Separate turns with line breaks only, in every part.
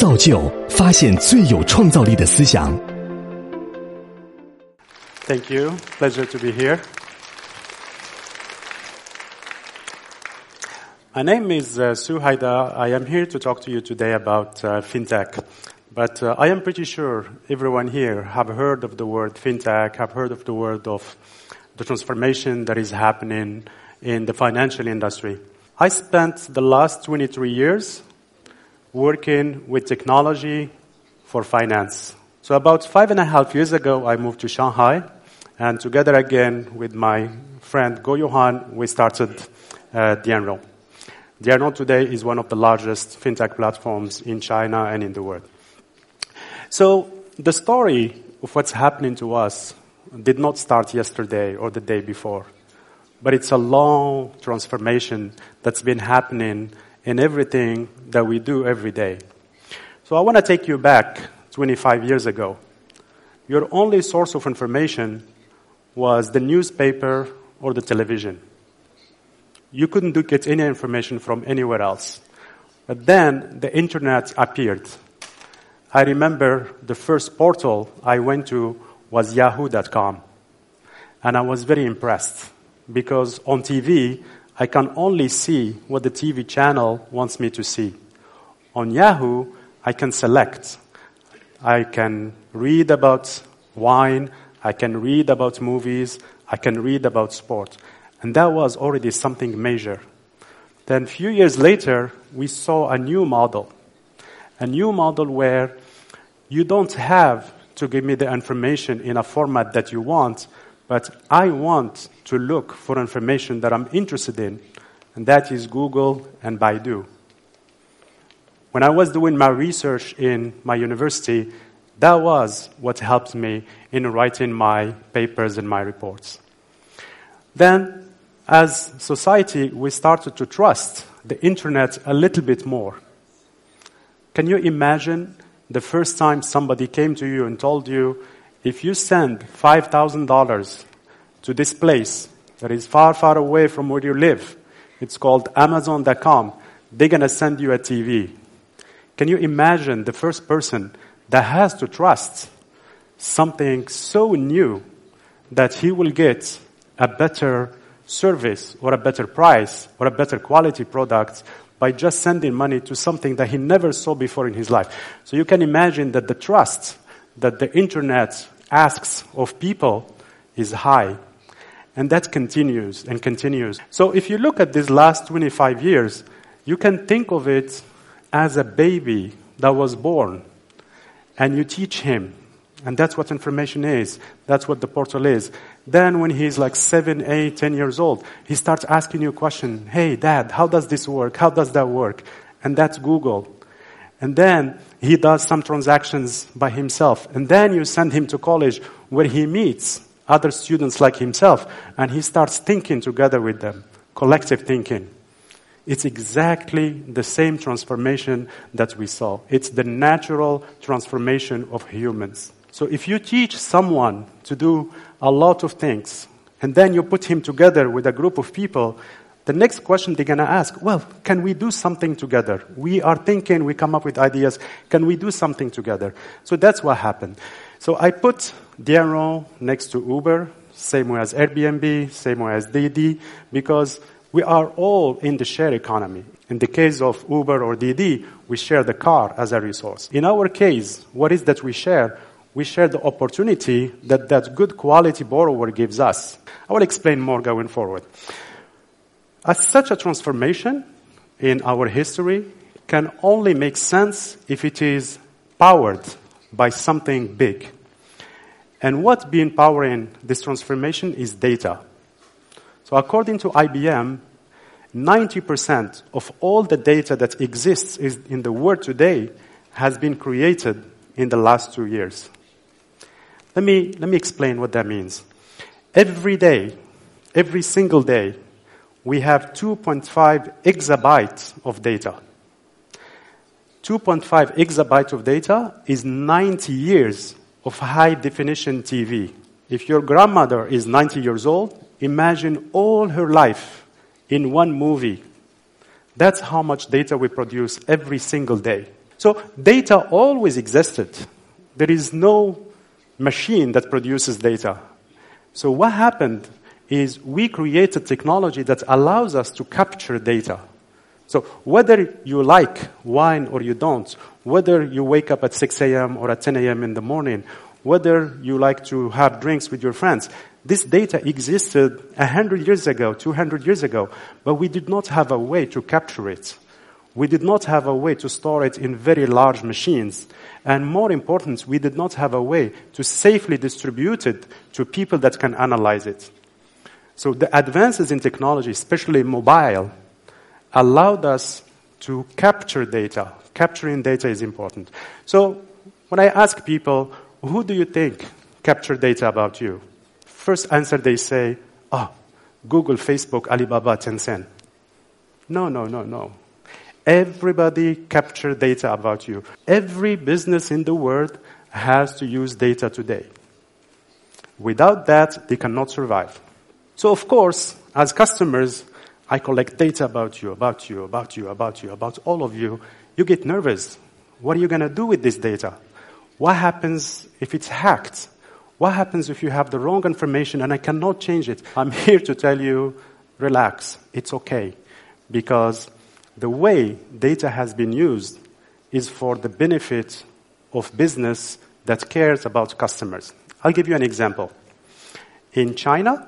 造就发现最有创造力的思想。
Thank you. Pleasure to be here. My name is uh, Su Haida. I am here to talk to you today about uh, fintech. But uh, I am pretty sure everyone here have heard of the word fintech, have heard of the word of the transformation that is happening in the financial industry. I spent the last 23 years working with technology for finance. So about five and a half years ago, I moved to Shanghai, and together again with my friend Guo Yuhang, we started uh, Dianrong. Dianrong today is one of the largest fintech platforms in China and in the world. So the story of what's happening to us did not start yesterday or the day before, but it's a long transformation that's been happening in everything that we do every day. So I want to take you back 25 years ago. Your only source of information was the newspaper or the television. You couldn't get any information from anywhere else. But then the internet appeared. I remember the first portal I went to was yahoo.com. And I was very impressed because on TV, I can only see what the TV channel wants me to see. On Yahoo, I can select. I can read about wine, I can read about movies, I can read about sport. And that was already something major. Then a few years later, we saw a new model. A new model where you don't have to give me the information in a format that you want, but I want to look for information that I'm interested in, and that is Google and Baidu. When I was doing my research in my university, that was what helped me in writing my papers and my reports. Then, as society, we started to trust the internet a little bit more. Can you imagine the first time somebody came to you and told you, if you send $5,000 to this place that is far, far away from where you live, it's called Amazon.com, they're going to send you a TV. Can you imagine the first person that has to trust something so new that he will get a better service or a better price or a better quality product by just sending money to something that he never saw before in his life. So you can imagine that the trust that the internet asks of people is high. And that continues and continues. So if you look at these last 25 years, you can think of it as a baby that was born and you teach him. And that's what information is. That's what the portal is. Then when he's like seven, eight, ten years old, he starts asking you a question. Hey, dad, how does this work? How does that work? And that's Google. And then he does some transactions by himself. And then you send him to college where he meets other students like himself and he starts thinking together with them. Collective thinking. It's exactly the same transformation that we saw. It's the natural transformation of humans. So if you teach someone to do a lot of things, and then you put him together with a group of people, the next question they're gonna ask, well, can we do something together? We are thinking, we come up with ideas, can we do something together? So that's what happened. So I put Dianrong next to Uber, same way as Airbnb, same way as Didi, because we are all in the share economy. In the case of Uber or Didi, we share the car as a resource. In our case, what is that we share? We share the opportunity that that good quality borrower gives us. I will explain more going forward. As such a transformation in our history can only make sense if it is powered by something big. And what's been powering this transformation is data. So according to IBM, 90% of all the data that exists in the world today has been created in the last two years. Let me, let me explain what that means. Every day, every single day, we have 2.5 exabytes of data. 2.5 exabytes of data is 90 years of high definition TV. If your grandmother is 90 years old, imagine all her life in one movie. That's how much data we produce every single day. So data always existed. There is no machine that produces data. So what happened is we created technology that allows us to capture data. So whether you like wine or you don't, whether you wake up at 6 a.m. or at 10 a.m. in the morning, whether you like to have drinks with your friends, this data existed 100 years ago, 200 years ago, but we did not have a way to capture it. We did not have a way to store it in very large machines. And more important, we did not have a way to safely distribute it to people that can analyze it. So the advances in technology, especially mobile, allowed us to capture data. Capturing data is important. So when I ask people, who do you think capture data about you? First answer they say, oh, Google, Facebook, Alibaba, Tencent. No, no, no, no. Everybody capture data about you. Every business in the world has to use data today. Without that, they cannot survive. So of course, as customers, I collect data about you, about you, about you, about you, about all of you. You get nervous. What are you going to do with this data? What happens if it's hacked? What happens if you have the wrong information and I cannot change it? I'm here to tell you, relax. It's okay. Because the way data has been used is for the benefit of business that cares about customers. I'll give you an example. In China,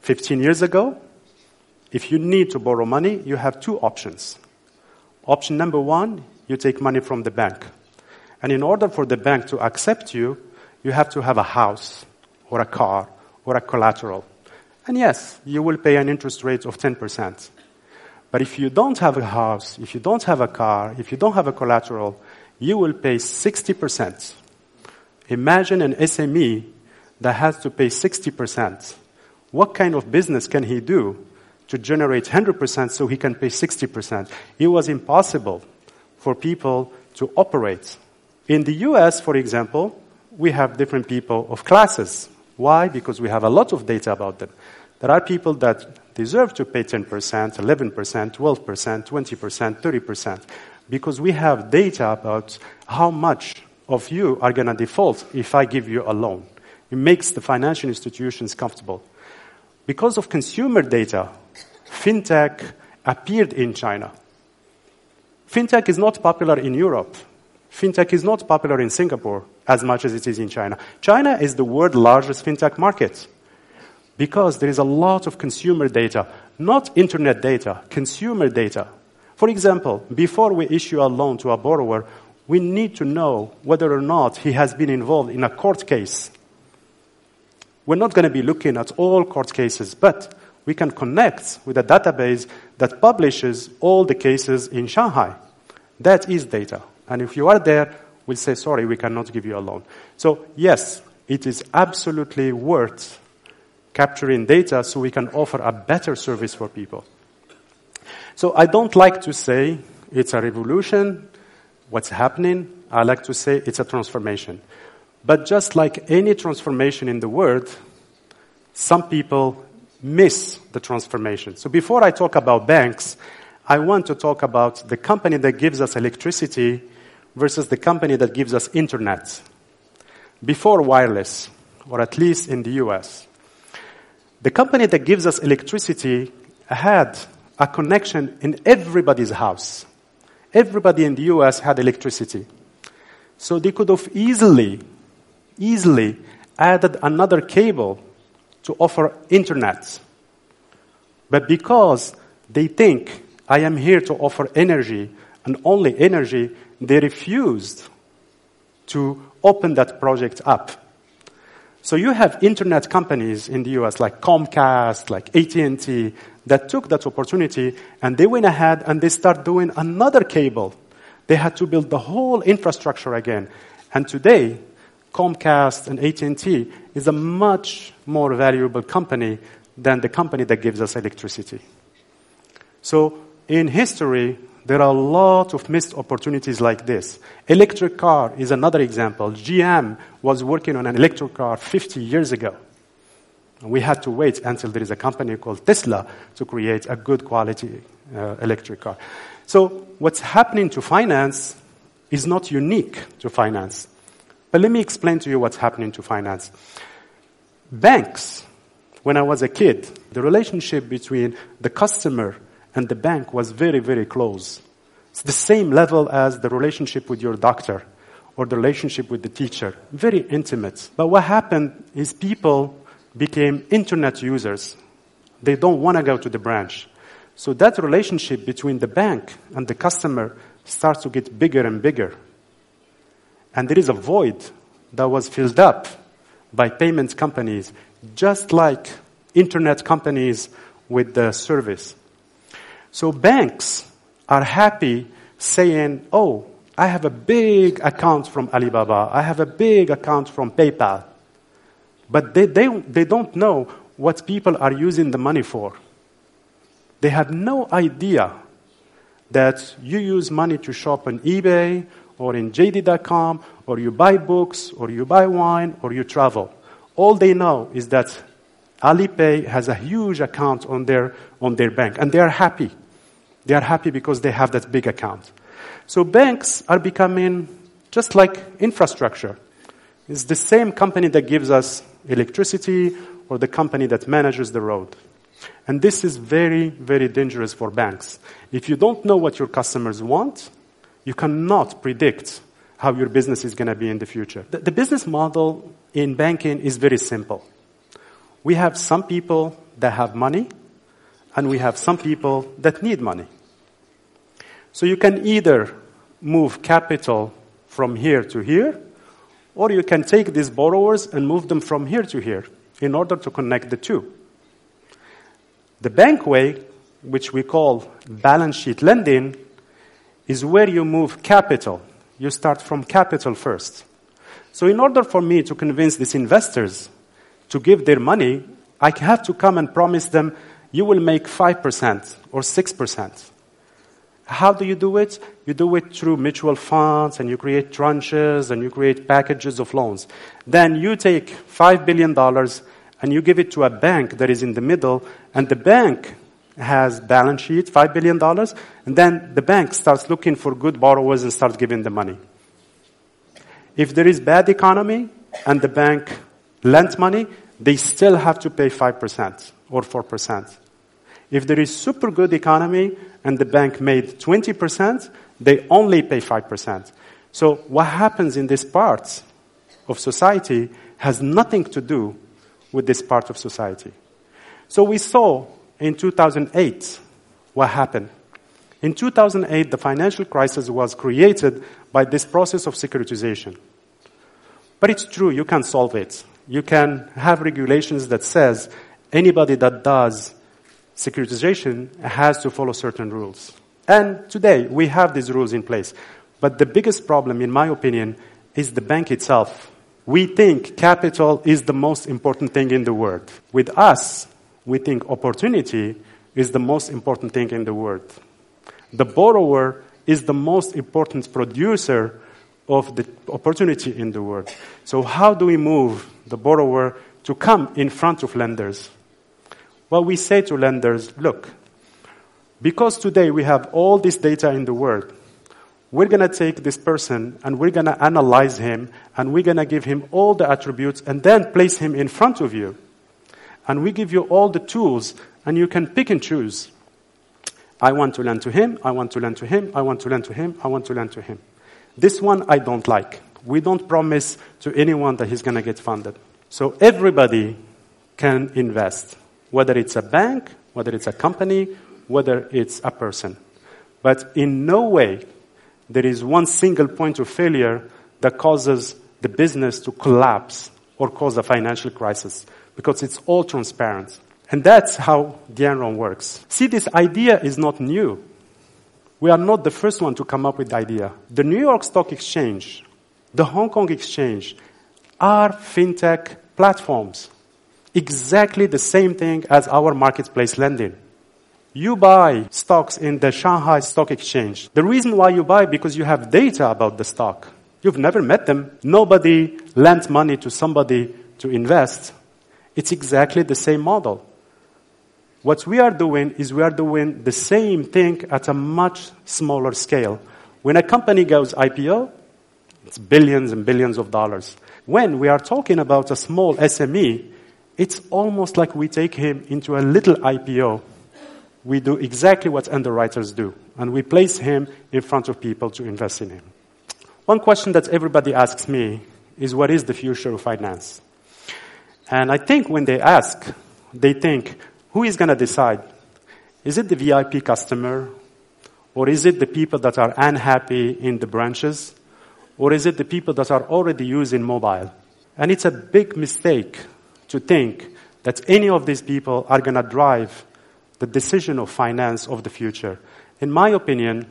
15 years ago, if you need to borrow money, you have two options. Option number one, you take money from the bank. And in order for the bank to accept you, you have to have a house or a car or a collateral. And yes, you will pay an interest rate of 10%. But if you don't have a house, if you don't have a car, if you don't have a collateral, you will pay 60%. Imagine an SME that has to pay 60%. What kind of business can he do to generate 100% so he can pay 60%? It was impossible for people to operate. In the US, for example, we have different people of classes. Why? Because we have a lot of data about them. There are people that deserve to pay 10%, 11%, 12%, 20%, 30%, because we have data about how much of you are going to default if I give you a loan. It makes the financial institutions comfortable. Because of consumer data, fintech appeared in China. Fintech is not popular in Europe. Fintech is not popular in Singapore as much as it is in China. China is the world's largest fintech market because there is a lot of consumer data, not internet data, consumer data. For example, before we issue a loan to a borrower, we need to know whether or not he has been involved in a court case. We're not going to be looking at all court cases, but we can connect with a database that publishes all the cases in Shanghai. That is data. And if you are there, we'll say, sorry, we cannot give you a loan. So yes, it is absolutely worth capturing data so we can offer a better service for people. So I don't like to say it's a revolution, what's happening. I like to say it's a transformation. But just like any transformation in the world, some people miss the transformation. So before I talk about banks, I want to talk about the company that gives us electricity versus the company that gives us internet. Before wireless, or at least in the US, the company that gives us electricity had a connection in everybody's house. Everybody in the US had electricity. So they could have easily, easily added another cable to offer internet. But because they think I am here to offer energy and only energy, they refused to open that project up. So you have internet companies in the US like Comcast, like AT&T that took that opportunity and they went ahead and they start doing another cable. They had to build the whole infrastructure again. And today, Comcast and AT&T is a much more valuable company than the company that gives us electricity. So in history, there are a lot of missed opportunities like this. Electric car is another example. GM was working on an electric car 50 years ago. We had to wait until there is a company called Tesla to create a good quality uh, electric car. So what's happening to finance is not unique to finance. But let me explain to you what's happening to finance. Banks, when I was a kid, the relationship between the customer and the bank was very, very close. It's the same level as the relationship with your doctor or the relationship with the teacher. Very intimate. But what happened is people became internet users. They don't want to go to the branch. So that relationship between the bank and the customer starts to get bigger and bigger. And there is a void that was filled up by payment companies, just like internet companies with the service. So banks are happy saying, oh, I have a big account from Alibaba. I have a big account from PayPal. But they, they, they don't know what people are using the money for. They have no idea that you use money to shop on eBay or in JD.com or you buy books or you buy wine or you travel. All they know is that Alipay has a huge account on their, on their bank and they are happy. They are happy because they have that big account. So banks are becoming just like infrastructure. It's the same company that gives us electricity or the company that manages the road. And this is very, very dangerous for banks. If you don't know what your customers want, you cannot predict how your business is going to be in the future. The, the business model in banking is very simple. We have some people that have money, and we have some people that need money. So you can either move capital from here to here, or you can take these borrowers and move them from here to here in order to connect the two. The bank way, which we call balance sheet lending, is where you move capital. You start from capital first. So in order for me to convince these investors to give their money, I have to come and promise them you will make 5% or 6%. How do you do it? You do it through mutual funds and you create tranches and you create packages of loans. Then you take $5 billion and you give it to a bank that is in the middle and the bank has balance sheet, $5 billion, and then the bank starts looking for good borrowers and starts giving the money. If there is bad economy and the bank lends money, they still have to pay 5% or 4%. If there is super good economy and the bank made 20%, they only pay 5%. So what happens in this part of society has nothing to do with this part of society. So we saw in 2008 what happened. In 2008, the financial crisis was created by this process of securitization. But it's true, you can solve it. You can have regulations that says anybody that does securitization has to follow certain rules. And today we have these rules in place. But the biggest problem, in my opinion, is the bank itself. We think capital is the most important thing in the world. With us, we think opportunity is the most important thing in the world. The borrower is the most important producer of the opportunity in the world. So how do we move the borrower to come in front of lenders? Well, we say to lenders, look, because today we have all this data in the world, we're going to take this person and we're going to analyze him and we're going to give him all the attributes and then place him in front of you. And we give you all the tools and you can pick and choose. I want to lend to him, I want to lend to him, I want to lend to him, I want to lend to him. This one I don't like. We don't promise to anyone that he's going to get funded. So everybody can invest whether it's a bank, whether it's a company, whether it's a person. But in no way there is one single point of failure that causes the business to collapse or cause a financial crisis because it's all transparent. And that's how the Enron works. See, this idea is not new. We are not the first one to come up with the idea. The New York Stock Exchange, the Hong Kong Exchange are fintech platforms exactly the same thing as our marketplace lending. You buy stocks in the Shanghai Stock Exchange. The reason why you buy because you have data about the stock. You've never met them. Nobody lent money to somebody to invest. It's exactly the same model. What we are doing is we are doing the same thing at a much smaller scale. When a company goes IPO, it's billions and billions of dollars. When we are talking about a small SME, it's almost like we take him into a little IPO. We do exactly what underwriters do, and we place him in front of people to invest in him. One question that everybody asks me is what is the future of finance? And I think when they ask, they think, who is going to decide? Is it the VIP customer? Or is it the people that are unhappy in the branches? Or is it the people that are already using mobile? And it's a big mistake to think that any of these people are going to drive the decision of finance of the future. In my opinion,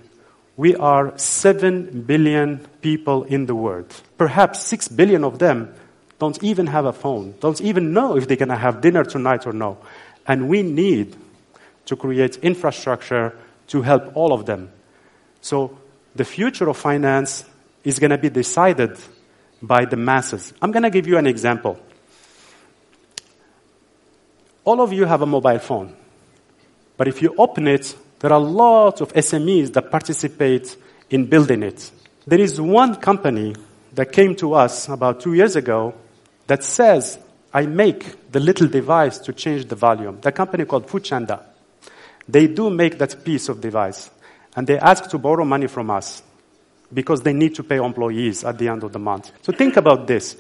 we are 7 billion people in the world. Perhaps 6 billion of them don't even have a phone, don't even know if they're going to have dinner tonight or no. And we need to create infrastructure to help all of them. So the future of finance is going to be decided by the masses. I'm going to give you an example. All of you have a mobile phone. But if you open it, there are lots of SMEs that participate in building it. There is one company that came to us about two years ago that says, I make the little device to change the volume. The company called Foodchanda. They do make that piece of device. And they ask to borrow money from us because they need to pay employees at the end of the month. So think about this.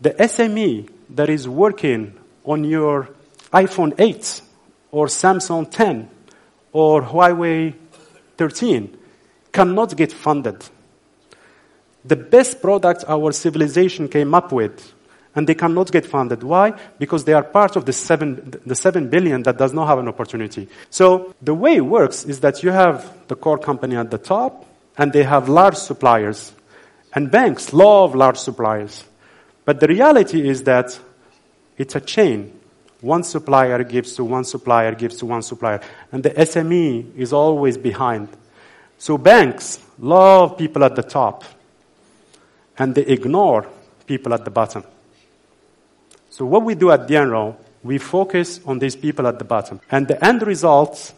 The SME that is working on your iPhone 8 or Samsung 10 or Huawei 13 cannot get funded. The best products our civilization came up with and they cannot get funded. Why? Because they are part of the seven, the seven billion that does not have an opportunity. So the way it works is that you have the core company at the top, and they have large suppliers. And banks love large suppliers. But the reality is that it's a chain. One supplier gives to one supplier, gives to one supplier. And the SME is always behind. So banks love people at the top. And they ignore people at the bottom. So what we do at Dianrong, we focus on these people at the bottom. And the end result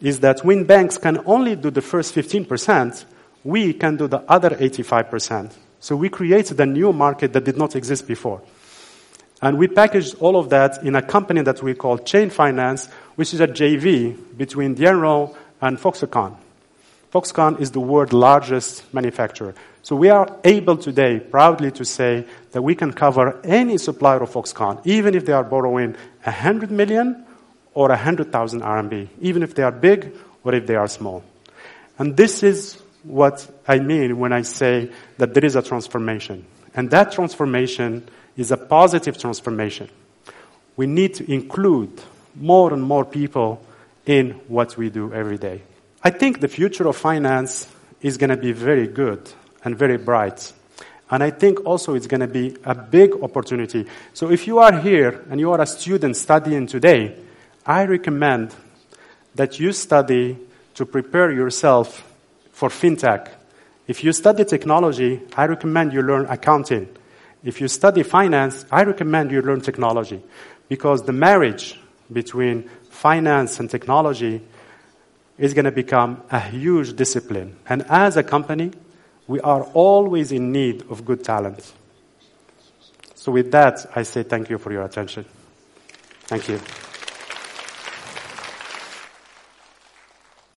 is that when banks can only do the first 15%, we can do the other 85%. So we created a new market that did not exist before. And we packaged all of that in a company that we call Chain Finance, which is a JV between Dianrong and Foxconn. Foxconn is the world's largest manufacturer. So we are able today proudly to say that we can cover any supplier of Foxconn, even if they are borrowing 100 million or 100,000 RMB, even if they are big or if they are small. And this is what I mean when I say that there is a transformation. And that transformation is a positive transformation. We need to include more and more people in what we do every day. I think the future of finance is going to be very good and very bright. And I think also it's going to be a big opportunity. So if you are here and you are a student studying today, I recommend that you study to prepare yourself for fintech. If you study technology, I recommend you learn accounting. If you study finance, I recommend you learn technology because the marriage between finance and technology is going to become a huge discipline. And as a company, we are always in need of good talent. So with that, I say thank you for your attention. Thank you.